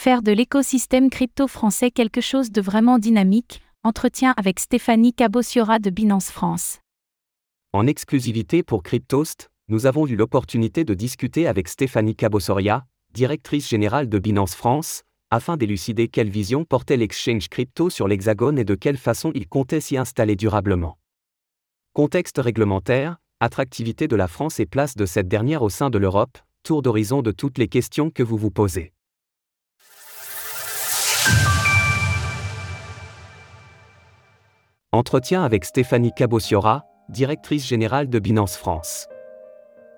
Faire de l'écosystème crypto français quelque chose de vraiment dynamique, entretien avec Stéphanie Cabossiora de Binance France. En exclusivité pour Cryptost, nous avons eu l'opportunité de discuter avec Stéphanie Cabossoria, directrice générale de Binance France, afin d'élucider quelle vision portait l'exchange crypto sur l'Hexagone et de quelle façon il comptait s'y installer durablement. Contexte réglementaire, attractivité de la France et place de cette dernière au sein de l'Europe, tour d'horizon de toutes les questions que vous vous posez. Entretien avec Stéphanie Cabossiora, directrice générale de Binance France.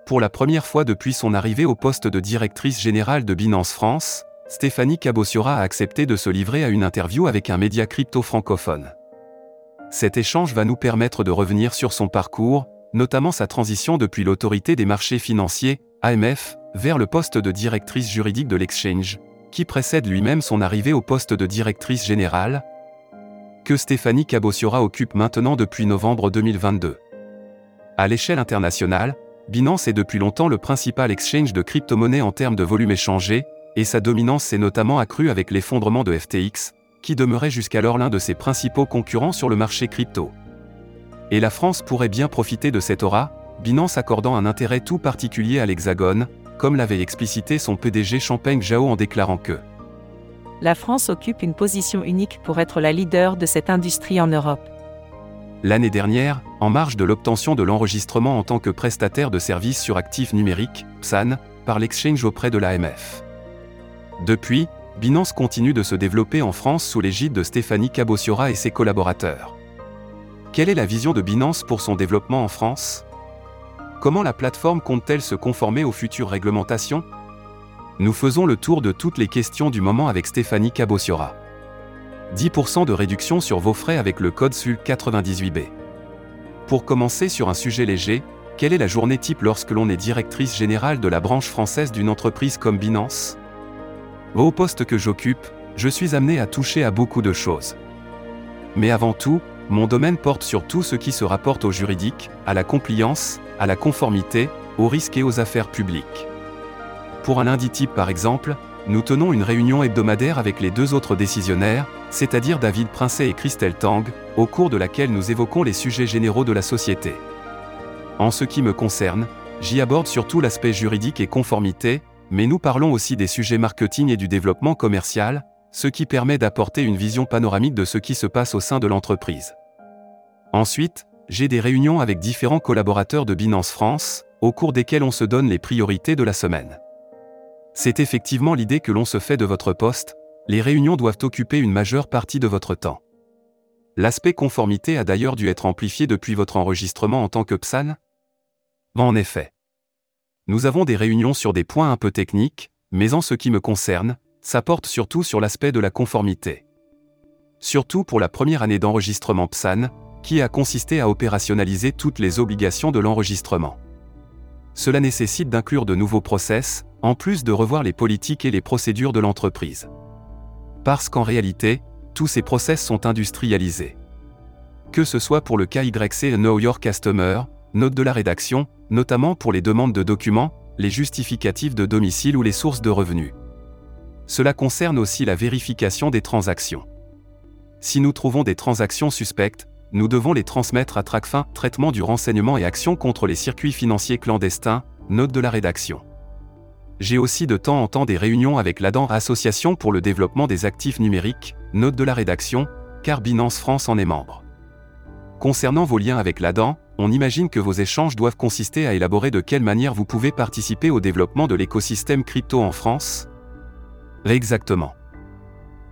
Pour la première fois depuis son arrivée au poste de directrice générale de Binance France, Stéphanie Cabossiora a accepté de se livrer à une interview avec un média crypto francophone. Cet échange va nous permettre de revenir sur son parcours, notamment sa transition depuis l'autorité des marchés financiers, AMF, vers le poste de directrice juridique de l'exchange, qui précède lui-même son arrivée au poste de directrice générale, que Stéphanie Cabossiora occupe maintenant depuis novembre 2022. À l'échelle internationale, Binance est depuis longtemps le principal exchange de crypto-monnaies en termes de volume échangé, et sa dominance s'est notamment accrue avec l'effondrement de FTX, qui demeurait jusqu'alors l'un de ses principaux concurrents sur le marché crypto. Et la France pourrait bien profiter de cette aura, Binance accordant un intérêt tout particulier à l'Hexagone, comme l'avait explicité son PDG Champagne Jao en déclarant que la France occupe une position unique pour être la leader de cette industrie en Europe. L'année dernière, en marge de l'obtention de l'enregistrement en tant que prestataire de services sur actifs numériques, PSAN, par l'exchange auprès de l'AMF. Depuis, Binance continue de se développer en France sous l'égide de Stéphanie Cabossiora et ses collaborateurs. Quelle est la vision de Binance pour son développement en France? Comment la plateforme compte-t-elle se conformer aux futures réglementations? Nous faisons le tour de toutes les questions du moment avec Stéphanie Cabossiora. 10% de réduction sur vos frais avec le code SUL 98B. Pour commencer sur un sujet léger, quelle est la journée type lorsque l'on est directrice générale de la branche française d'une entreprise comme Binance? Au poste que j'occupe, je suis amené à toucher à beaucoup de choses. Mais avant tout, mon domaine porte sur tout ce qui se rapporte au juridique, à la compliance, à la conformité, aux risques et aux affaires publiques. Pour un lundi type par exemple, nous tenons une réunion hebdomadaire avec les deux autres décisionnaires, c'est-à-dire David Princet et Christelle Tang, au cours de laquelle nous évoquons les sujets généraux de la société. En ce qui me concerne, j'y aborde surtout l'aspect juridique et conformité, mais nous parlons aussi des sujets marketing et du développement commercial, ce qui permet d'apporter une vision panoramique de ce qui se passe au sein de l'entreprise. Ensuite, j'ai des réunions avec différents collaborateurs de Binance France, au cours desquelles on se donne les priorités de la semaine. C'est effectivement l'idée que l'on se fait de votre poste, les réunions doivent occuper une majeure partie de votre temps. L'aspect conformité a d'ailleurs dû être amplifié depuis votre enregistrement en tant que PSAN En effet. Nous avons des réunions sur des points un peu techniques, mais en ce qui me concerne, ça porte surtout sur l'aspect de la conformité. Surtout pour la première année d'enregistrement PSAN, qui a consisté à opérationnaliser toutes les obligations de l'enregistrement. Cela nécessite d'inclure de nouveaux process, en plus de revoir les politiques et les procédures de l'entreprise. Parce qu'en réalité, tous ces process sont industrialisés. Que ce soit pour le KYC Know Your Customer, note de la rédaction, notamment pour les demandes de documents, les justificatifs de domicile ou les sources de revenus. Cela concerne aussi la vérification des transactions. Si nous trouvons des transactions suspectes, nous devons les transmettre à TRACFIN, traitement du renseignement et action contre les circuits financiers clandestins, note de la rédaction. J'ai aussi de temps en temps des réunions avec l'ADAN Association pour le développement des actifs numériques, note de la rédaction, car Binance France en est membre. Concernant vos liens avec l'ADAN, on imagine que vos échanges doivent consister à élaborer de quelle manière vous pouvez participer au développement de l'écosystème crypto en France Exactement.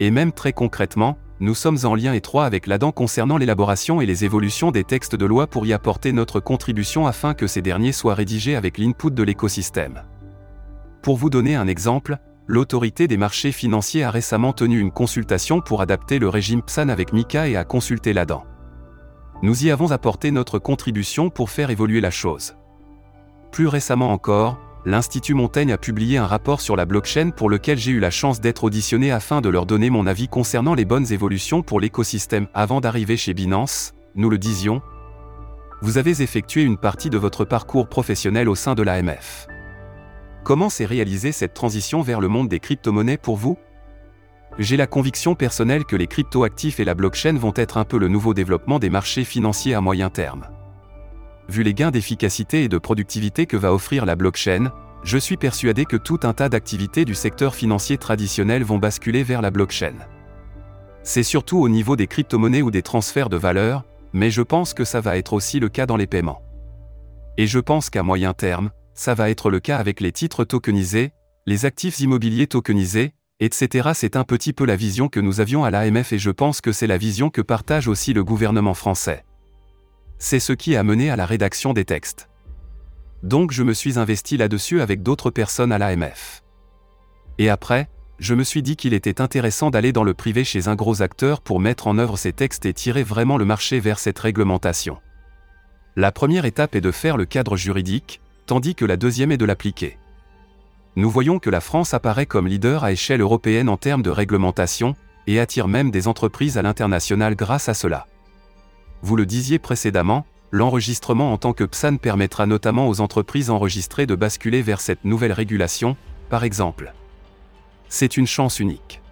Et même très concrètement, nous sommes en lien étroit avec l'ADAN concernant l'élaboration et les évolutions des textes de loi pour y apporter notre contribution afin que ces derniers soient rédigés avec l'input de l'écosystème. Pour vous donner un exemple, l'autorité des marchés financiers a récemment tenu une consultation pour adapter le régime PSAN avec MICA et a consulté l'ADAN. Nous y avons apporté notre contribution pour faire évoluer la chose. Plus récemment encore, l'Institut Montaigne a publié un rapport sur la blockchain pour lequel j'ai eu la chance d'être auditionné afin de leur donner mon avis concernant les bonnes évolutions pour l'écosystème avant d'arriver chez Binance, nous le disions. Vous avez effectué une partie de votre parcours professionnel au sein de l'AMF. Comment s'est réalisée cette transition vers le monde des crypto-monnaies pour vous? J'ai la conviction personnelle que les cryptoactifs et la blockchain vont être un peu le nouveau développement des marchés financiers à moyen terme. Vu les gains d'efficacité et de productivité que va offrir la blockchain, je suis persuadé que tout un tas d'activités du secteur financier traditionnel vont basculer vers la blockchain. C'est surtout au niveau des crypto-monnaies ou des transferts de valeur, mais je pense que ça va être aussi le cas dans les paiements. Et je pense qu'à moyen terme, ça va être le cas avec les titres tokenisés, les actifs immobiliers tokenisés, etc. C'est un petit peu la vision que nous avions à l'AMF et je pense que c'est la vision que partage aussi le gouvernement français. C'est ce qui a mené à la rédaction des textes. Donc je me suis investi là-dessus avec d'autres personnes à l'AMF. Et après, je me suis dit qu'il était intéressant d'aller dans le privé chez un gros acteur pour mettre en œuvre ces textes et tirer vraiment le marché vers cette réglementation. La première étape est de faire le cadre juridique, tandis que la deuxième est de l'appliquer. Nous voyons que la France apparaît comme leader à échelle européenne en termes de réglementation, et attire même des entreprises à l'international grâce à cela. Vous le disiez précédemment, l'enregistrement en tant que PSAN permettra notamment aux entreprises enregistrées de basculer vers cette nouvelle régulation, par exemple. C'est une chance unique.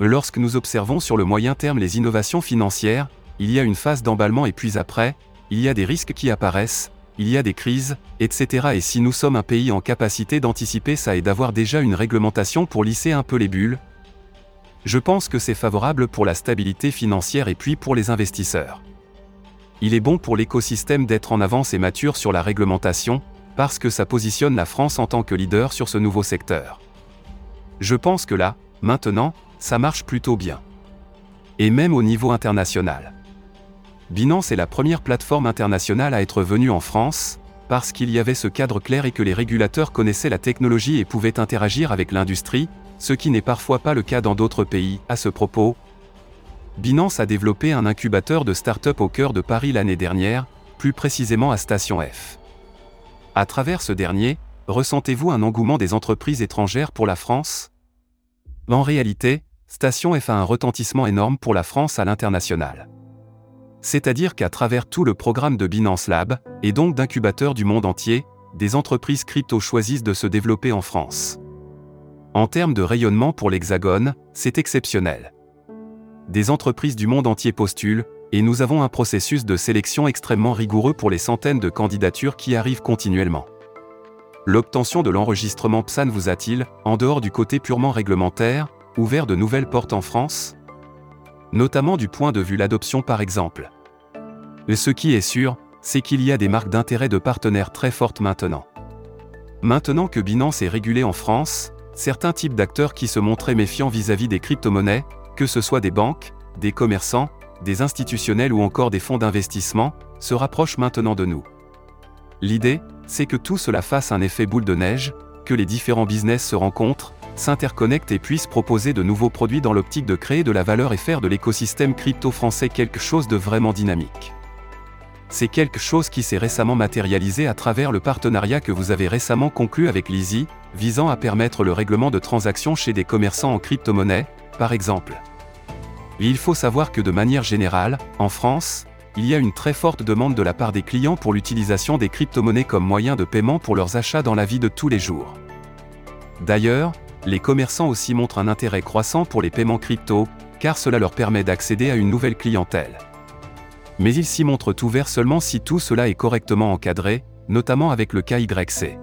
Lorsque nous observons sur le moyen terme les innovations financières, il y a une phase d'emballement et puis après, il y a des risques qui apparaissent, il y a des crises, etc. Et si nous sommes un pays en capacité d'anticiper ça et d'avoir déjà une réglementation pour lisser un peu les bulles, je pense que c'est favorable pour la stabilité financière et puis pour les investisseurs. Il est bon pour l'écosystème d'être en avance et mature sur la réglementation, parce que ça positionne la France en tant que leader sur ce nouveau secteur. Je pense que là, maintenant, ça marche plutôt bien. Et même au niveau international. Binance est la première plateforme internationale à être venue en France, parce qu'il y avait ce cadre clair et que les régulateurs connaissaient la technologie et pouvaient interagir avec l'industrie, ce qui n'est parfois pas le cas dans d'autres pays. À ce propos, Binance a développé un incubateur de start-up au cœur de Paris l'année dernière, plus précisément à Station F. À travers ce dernier, ressentez-vous un engouement des entreprises étrangères pour la France? En réalité, Station F a un retentissement énorme pour la France à l'international. C'est-à-dire qu'à travers tout le programme de Binance Lab, et donc d'incubateurs du monde entier, des entreprises crypto choisissent de se développer en France. En termes de rayonnement pour l'Hexagone, c'est exceptionnel. Des entreprises du monde entier postulent, et nous avons un processus de sélection extrêmement rigoureux pour les centaines de candidatures qui arrivent continuellement. L'obtention de l'enregistrement PSAN vous a-t-il, en dehors du côté purement réglementaire, ouvert de nouvelles portes en France notamment du point de vue l'adoption par exemple. Ce qui est sûr, c'est qu'il y a des marques d'intérêt de partenaires très fortes maintenant. Maintenant que Binance est régulé en France, certains types d'acteurs qui se montraient méfiants vis-à-vis des crypto-monnaies, que ce soit des banques, des commerçants, des institutionnels ou encore des fonds d'investissement, se rapprochent maintenant de nous. L'idée, c'est que tout cela fasse un effet boule de neige, que les différents business se rencontrent, s'interconnectent et puissent proposer de nouveaux produits dans l'optique de créer de la valeur et faire de l'écosystème crypto français quelque chose de vraiment dynamique. C'est quelque chose qui s'est récemment matérialisé à travers le partenariat que vous avez récemment conclu avec Lizzy, visant à permettre le règlement de transactions chez des commerçants en crypto-monnaie, par exemple. il faut savoir que de manière générale, en France, il y a une très forte demande de la part des clients pour l'utilisation des crypto-monnaies comme moyen de paiement pour leurs achats dans la vie de tous les jours. D'ailleurs, les commerçants aussi montrent un intérêt croissant pour les paiements crypto, car cela leur permet d'accéder à une nouvelle clientèle. Mais ils s'y montrent ouverts seulement si tout cela est correctement encadré, notamment avec le KYC.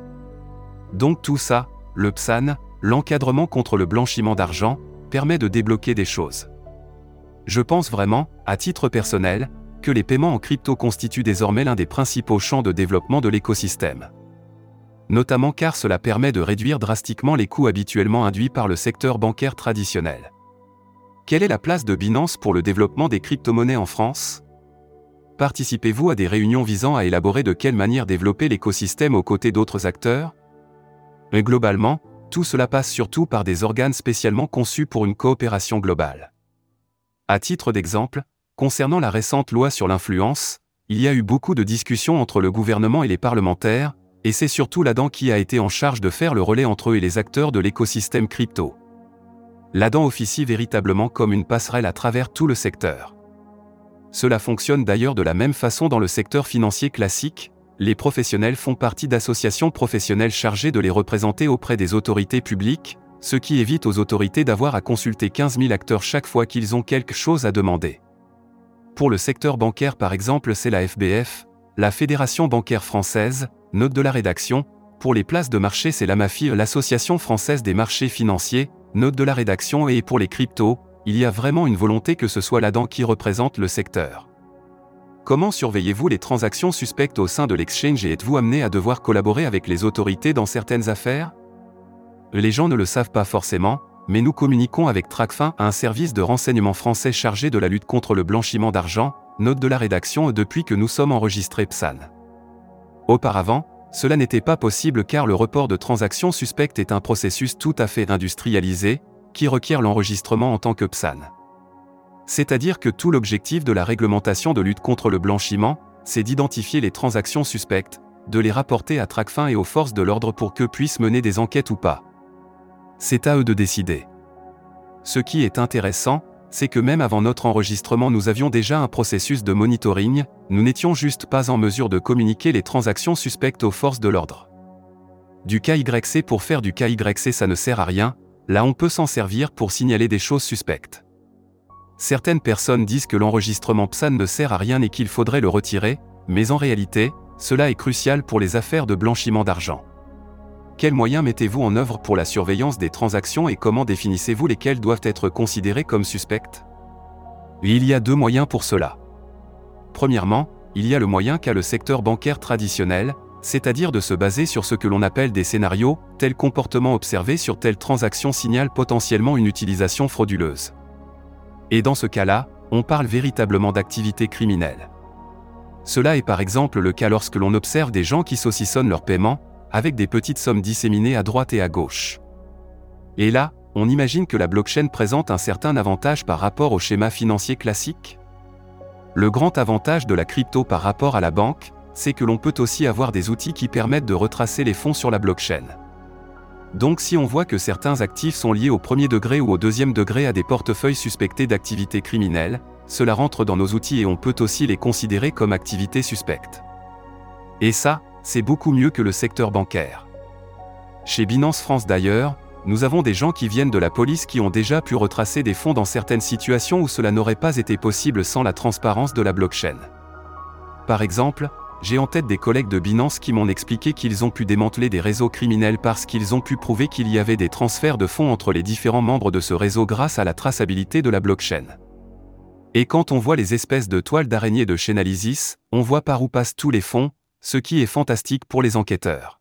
Donc tout ça, le PSAN, l'encadrement contre le blanchiment d'argent, permet de débloquer des choses. Je pense vraiment, à titre personnel, que les paiements en crypto constituent désormais l'un des principaux champs de développement de l'écosystème notamment car cela permet de réduire drastiquement les coûts habituellement induits par le secteur bancaire traditionnel. Quelle est la place de Binance pour le développement des crypto-monnaies en France? Participez-vous à des réunions visant à élaborer de quelle manière développer l'écosystème aux côtés d'autres acteurs? Mais globalement, tout cela passe surtout par des organes spécialement conçus pour une coopération globale. À titre d'exemple, concernant la récente loi sur l'influence, il y a eu beaucoup de discussions entre le gouvernement et les parlementaires, et c'est surtout l'Adam qui a été en charge de faire le relais entre eux et les acteurs de l'écosystème crypto. L'Adam officie véritablement comme une passerelle à travers tout le secteur. Cela fonctionne d'ailleurs de la même façon dans le secteur financier classique, les professionnels font partie d'associations professionnelles chargées de les représenter auprès des autorités publiques, ce qui évite aux autorités d'avoir à consulter 15 000 acteurs chaque fois qu'ils ont quelque chose à demander. Pour le secteur bancaire par exemple, c'est la FBF, la Fédération bancaire française, note de la rédaction, pour les places de marché c'est la MAFI, l'Association française des marchés financiers, note de la rédaction. Et pour les cryptos, il y a vraiment une volonté que ce soit là-dedans qui représente le secteur. Comment surveillez-vous les transactions suspectes au sein de l'exchange et êtes-vous amené à devoir collaborer avec les autorités dans certaines affaires? Les gens ne le savent pas forcément, mais nous communiquons avec Tracfin, un service de renseignement français chargé de la lutte contre le blanchiment d'argent, note de la rédaction. Depuis que nous sommes enregistrés PSAN. Auparavant, cela n'était pas possible car le report de transactions suspectes est un processus tout à fait industrialisé, qui requiert l'enregistrement en tant que PSAN. C'est-à-dire que tout l'objectif de la réglementation de lutte contre le blanchiment, c'est d'identifier les transactions suspectes, de les rapporter à Tracfin et aux forces de l'ordre pour qu'eux puissent mener des enquêtes ou pas. C'est à eux de décider. Ce qui est intéressant, c'est que même avant notre enregistrement nous avions déjà un processus de monitoring, nous n'étions juste pas en mesure de communiquer les transactions suspectes aux forces de l'ordre. Du KYC pour faire du KYC ça ne sert à rien, là on peut s'en servir pour signaler des choses suspectes. Certaines personnes disent que l'enregistrement PSAN ne sert à rien et qu'il faudrait le retirer, mais en réalité, cela est crucial pour les affaires de blanchiment d'argent. Quels moyens mettez-vous en œuvre pour la surveillance des transactions et comment définissez-vous lesquelles doivent être considérées comme suspectes Il y a deux moyens pour cela. Premièrement, il y a le moyen qu'a le secteur bancaire traditionnel, c'est-à-dire de se baser sur ce que l'on appelle des scénarios, tel comportement observé sur telle transaction signale potentiellement une utilisation frauduleuse. Et dans ce cas-là, on parle véritablement d'activité criminelle. Cela est par exemple le cas lorsque l'on observe des gens qui saucissonnent leur paiement, avec des petites sommes disséminées à droite et à gauche. Et là, on imagine que la blockchain présente un certain avantage par rapport au schéma financier classique Le grand avantage de la crypto par rapport à la banque, c'est que l'on peut aussi avoir des outils qui permettent de retracer les fonds sur la blockchain. Donc si on voit que certains actifs sont liés au premier degré ou au deuxième degré à des portefeuilles suspectés d'activités criminelles, cela rentre dans nos outils et on peut aussi les considérer comme activités suspectes. Et ça, c'est beaucoup mieux que le secteur bancaire. Chez Binance France d'ailleurs, nous avons des gens qui viennent de la police qui ont déjà pu retracer des fonds dans certaines situations où cela n'aurait pas été possible sans la transparence de la blockchain. Par exemple, j'ai en tête des collègues de Binance qui m'ont expliqué qu'ils ont pu démanteler des réseaux criminels parce qu'ils ont pu prouver qu'il y avait des transferts de fonds entre les différents membres de ce réseau grâce à la traçabilité de la blockchain. Et quand on voit les espèces de toiles d'araignée de Chainalysis, on voit par où passent tous les fonds, ce qui est fantastique pour les enquêteurs.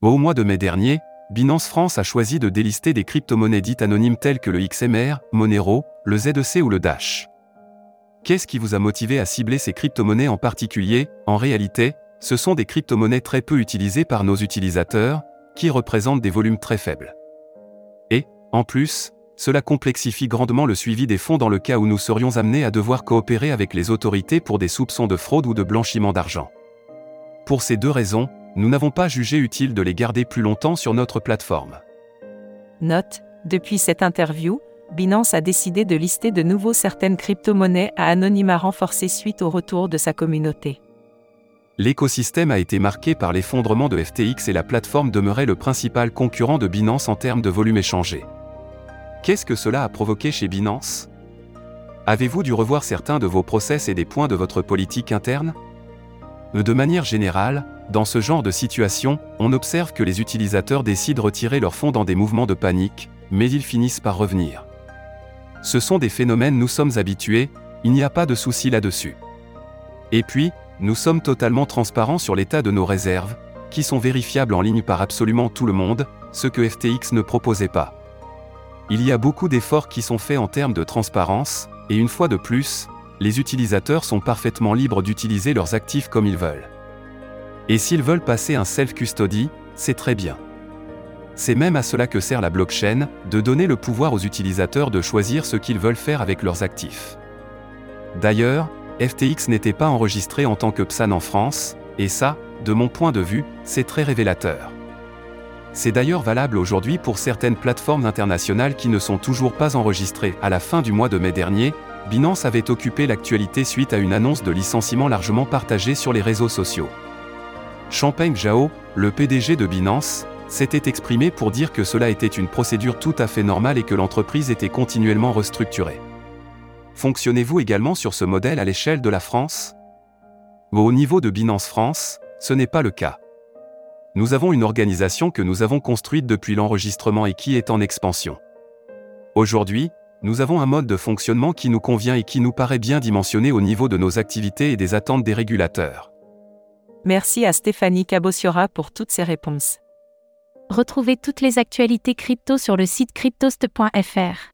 Au mois de mai dernier, Binance France a choisi de délister des crypto-monnaies dites anonymes telles que le XMR, Monero, le ZEC ou le Dash. Qu'est-ce qui vous a motivé à cibler ces crypto-monnaies en particulier? En réalité, ce sont des crypto-monnaies très peu utilisées par nos utilisateurs, qui représentent des volumes très faibles. Et, en plus, cela complexifie grandement le suivi des fonds dans le cas où nous serions amenés à devoir coopérer avec les autorités pour des soupçons de fraude ou de blanchiment d'argent. Pour ces deux raisons, nous n'avons pas jugé utile de les garder plus longtemps sur notre plateforme. Note, depuis cette interview, Binance a décidé de lister de nouveau certaines crypto-monnaies à anonymat renforcé suite au retour de sa communauté. L'écosystème a été marqué par l'effondrement de FTX et la plateforme demeurait le principal concurrent de Binance en termes de volume échangé. Qu'est-ce que cela a provoqué chez Binance? Avez-vous dû revoir certains de vos process et des points de votre politique interne? De manière générale, dans ce genre de situation, on observe que les utilisateurs décident de retirer leurs fonds dans des mouvements de panique, mais ils finissent par revenir. Ce sont des phénomènes nous sommes habitués, il n'y a pas de souci là-dessus. Et puis, nous sommes totalement transparents sur l'état de nos réserves, qui sont vérifiables en ligne par absolument tout le monde, ce que FTX ne proposait pas. Il y a beaucoup d'efforts qui sont faits en termes de transparence, et une fois de plus, les utilisateurs sont parfaitement libres d'utiliser leurs actifs comme ils veulent. Et s'ils veulent passer un self-custody, c'est très bien. C'est même à cela que sert la blockchain, de donner le pouvoir aux utilisateurs de choisir ce qu'ils veulent faire avec leurs actifs. D'ailleurs, FTX n'était pas enregistré en tant que PSAN en France, et ça, de mon point de vue, c'est très révélateur. C'est d'ailleurs valable aujourd'hui pour certaines plateformes internationales qui ne sont toujours pas enregistrées. À la fin du mois de mai dernier, Binance avait occupé l'actualité suite à une annonce de licenciement largement partagée sur les réseaux sociaux. Champagne Zhao, le PDG de Binance, s'était exprimé pour dire que cela était une procédure tout à fait normale et que l'entreprise était continuellement restructurée. Fonctionnez-vous également sur ce modèle à l'échelle de la France? Au niveau de Binance France, ce n'est pas le cas. Nous avons une organisation que nous avons construite depuis l'enregistrement et qui est en expansion. Aujourd'hui, nous avons un mode de fonctionnement qui nous convient et qui nous paraît bien dimensionné au niveau de nos activités et des attentes des régulateurs. Merci à Stéphanie Cabossiora pour toutes ces réponses. Retrouvez toutes les actualités crypto sur le site cryptost.fr.